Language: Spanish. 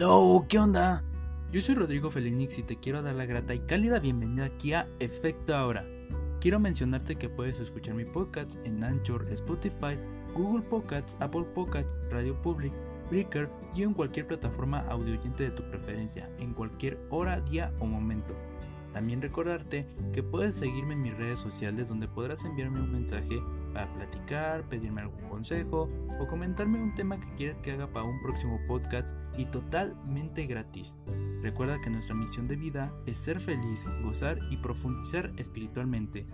Hello, ¿qué onda? Yo soy Rodrigo Felinix y te quiero dar la grata y cálida bienvenida aquí a Efecto Ahora. Quiero mencionarte que puedes escuchar mi podcast en Anchor, Spotify, Google Podcasts, Apple Podcasts, Radio Public, Breaker y en cualquier plataforma audioyente de tu preferencia, en cualquier hora, día o momento. También recordarte que puedes seguirme en mis redes sociales donde podrás enviarme un mensaje para platicar, pedirme algún consejo o comentarme un tema que quieres que haga para un próximo podcast y totalmente gratis. Recuerda que nuestra misión de vida es ser feliz, gozar y profundizar espiritualmente.